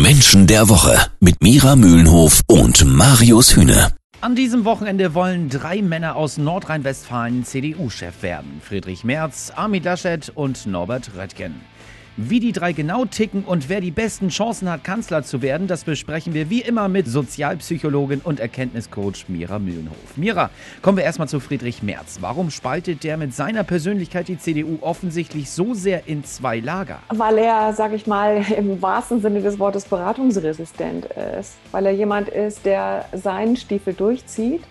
Menschen der Woche mit Mira Mühlenhof und Marius Hühne. An diesem Wochenende wollen drei Männer aus Nordrhein-Westfalen CDU-Chef werden. Friedrich Merz, Armin Laschet und Norbert Röttgen. Wie die drei genau ticken und wer die besten Chancen hat, Kanzler zu werden, das besprechen wir wie immer mit Sozialpsychologin und Erkenntniscoach Mira Mühlenhof. Mira, kommen wir erstmal zu Friedrich Merz. Warum spaltet der mit seiner Persönlichkeit die CDU offensichtlich so sehr in zwei Lager? Weil er, sag ich mal, im wahrsten Sinne des Wortes beratungsresistent ist. Weil er jemand ist, der seinen Stiefel durchzieht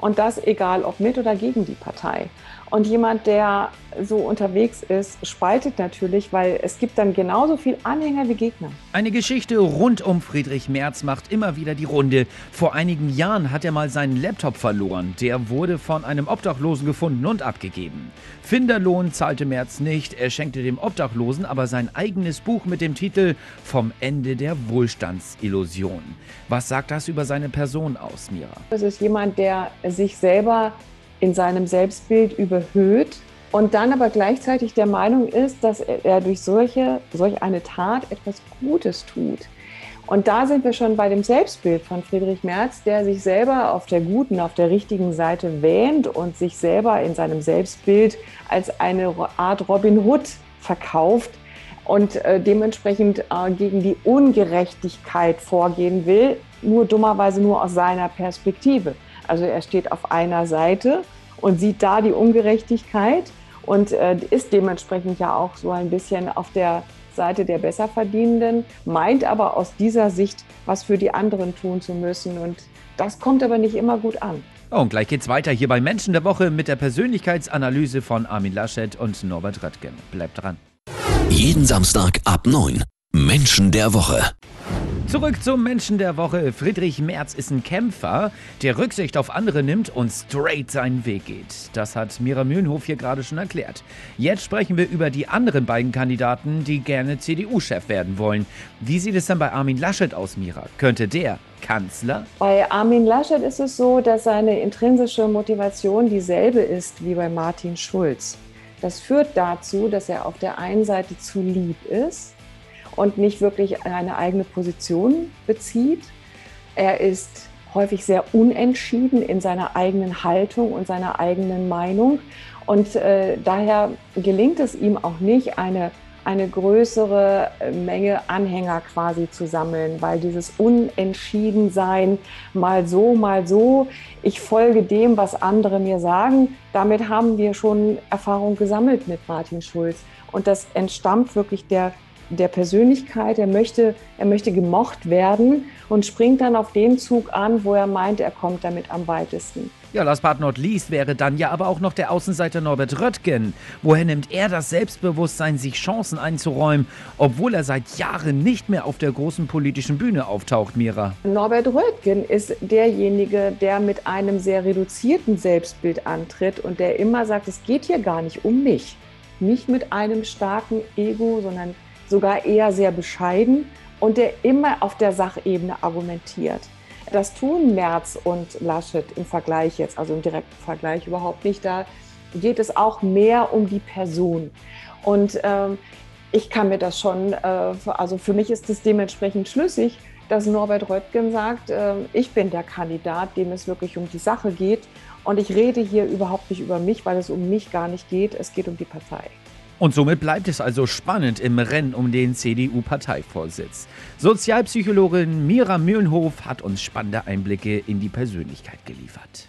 und das egal ob mit oder gegen die Partei. Und jemand, der so unterwegs ist, spaltet natürlich, weil es gibt dann genauso viel Anhänger wie Gegner. Eine Geschichte rund um Friedrich Merz macht immer wieder die Runde. Vor einigen Jahren hat er mal seinen Laptop verloren. Der wurde von einem Obdachlosen gefunden und abgegeben. Finderlohn zahlte Merz nicht. Er schenkte dem Obdachlosen aber sein eigenes Buch mit dem Titel Vom Ende der Wohlstandsillusion. Was sagt das über seine Person aus, Mira? Es ist jemand, der sich selber in seinem Selbstbild überhöht und dann aber gleichzeitig der Meinung ist, dass er durch solche, solch eine Tat etwas Gutes tut. Und da sind wir schon bei dem Selbstbild von Friedrich Merz, der sich selber auf der guten, auf der richtigen Seite wähnt und sich selber in seinem Selbstbild als eine Art Robin Hood verkauft und äh, dementsprechend äh, gegen die Ungerechtigkeit vorgehen will, nur dummerweise nur aus seiner Perspektive. Also er steht auf einer Seite und sieht da die Ungerechtigkeit und äh, ist dementsprechend ja auch so ein bisschen auf der Seite der Besserverdienenden, meint aber aus dieser Sicht, was für die anderen tun zu müssen. Und das kommt aber nicht immer gut an. Oh, und gleich geht's weiter hier bei Menschen der Woche mit der Persönlichkeitsanalyse von Armin Laschet und Norbert Röttgen. Bleibt dran. Jeden Samstag ab 9. Menschen der Woche. Zurück zum Menschen der Woche. Friedrich Merz ist ein Kämpfer, der Rücksicht auf andere nimmt und straight seinen Weg geht. Das hat Mira Mühlenhof hier gerade schon erklärt. Jetzt sprechen wir über die anderen beiden Kandidaten, die gerne CDU-Chef werden wollen. Wie sieht es dann bei Armin Laschet aus, Mira? Könnte der Kanzler? Bei Armin Laschet ist es so, dass seine intrinsische Motivation dieselbe ist wie bei Martin Schulz. Das führt dazu, dass er auf der einen Seite zu lieb ist und nicht wirklich eine eigene Position bezieht. Er ist häufig sehr unentschieden in seiner eigenen Haltung und seiner eigenen Meinung. Und äh, daher gelingt es ihm auch nicht, eine, eine größere Menge Anhänger quasi zu sammeln, weil dieses Unentschiedensein, mal so, mal so, ich folge dem, was andere mir sagen, damit haben wir schon Erfahrung gesammelt mit Martin Schulz. Und das entstammt wirklich der der Persönlichkeit, er möchte, er möchte gemocht werden und springt dann auf den Zug an, wo er meint, er kommt damit am weitesten. Ja, last but not least wäre dann ja aber auch noch der Außenseiter Norbert Röttgen. Woher nimmt er das Selbstbewusstsein, sich Chancen einzuräumen, obwohl er seit Jahren nicht mehr auf der großen politischen Bühne auftaucht, Mira? Norbert Röttgen ist derjenige, der mit einem sehr reduzierten Selbstbild antritt und der immer sagt, es geht hier gar nicht um mich. Nicht mit einem starken Ego, sondern sogar eher sehr bescheiden und der immer auf der Sachebene argumentiert. Das tun Merz und Laschet im Vergleich jetzt, also im direkten Vergleich überhaupt nicht. Da geht es auch mehr um die Person. Und ähm, ich kann mir das schon, äh, also für mich ist es dementsprechend schlüssig, dass Norbert Röttgen sagt, äh, ich bin der Kandidat, dem es wirklich um die Sache geht. Und ich rede hier überhaupt nicht über mich, weil es um mich gar nicht geht. Es geht um die Partei. Und somit bleibt es also spannend im Rennen um den CDU-Parteivorsitz. Sozialpsychologin Mira Mühlenhof hat uns spannende Einblicke in die Persönlichkeit geliefert.